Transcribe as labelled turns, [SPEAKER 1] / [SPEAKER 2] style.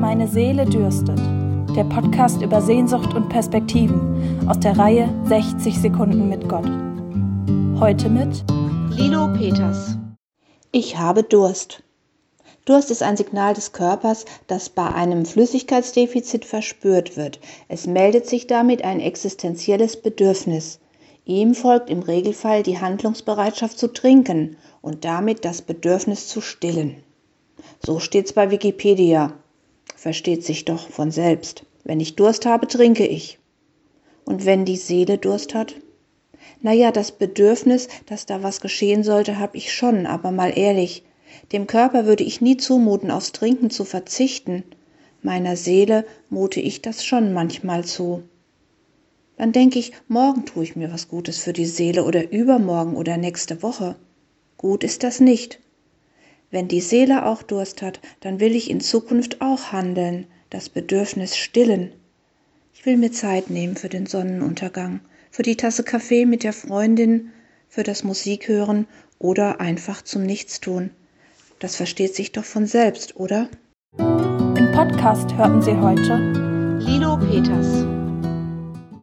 [SPEAKER 1] Meine Seele dürstet. Der Podcast über Sehnsucht und Perspektiven aus der Reihe 60 Sekunden mit Gott. Heute mit
[SPEAKER 2] Lilo Peters.
[SPEAKER 3] Ich habe Durst. Durst ist ein Signal des Körpers, das bei einem Flüssigkeitsdefizit verspürt wird. Es meldet sich damit ein existenzielles Bedürfnis. Ihm folgt im Regelfall die Handlungsbereitschaft zu trinken und damit das Bedürfnis zu stillen. So steht's bei Wikipedia. Versteht sich doch von selbst. Wenn ich Durst habe, trinke ich. Und wenn die Seele Durst hat? Naja, das Bedürfnis, dass da was geschehen sollte, habe ich schon, aber mal ehrlich, dem Körper würde ich nie zumuten, aufs Trinken zu verzichten. Meiner Seele mute ich das schon manchmal zu. Dann denke ich, morgen tue ich mir was Gutes für die Seele oder übermorgen oder nächste Woche. Gut ist das nicht. Wenn die Seele auch Durst hat, dann will ich in Zukunft auch handeln, das Bedürfnis stillen. Ich will mir Zeit nehmen für den Sonnenuntergang, für die Tasse Kaffee mit der Freundin, für das Musikhören oder einfach zum Nichtstun. Das versteht sich doch von selbst, oder?
[SPEAKER 1] Im Podcast hörten Sie heute
[SPEAKER 2] Lilo Peters.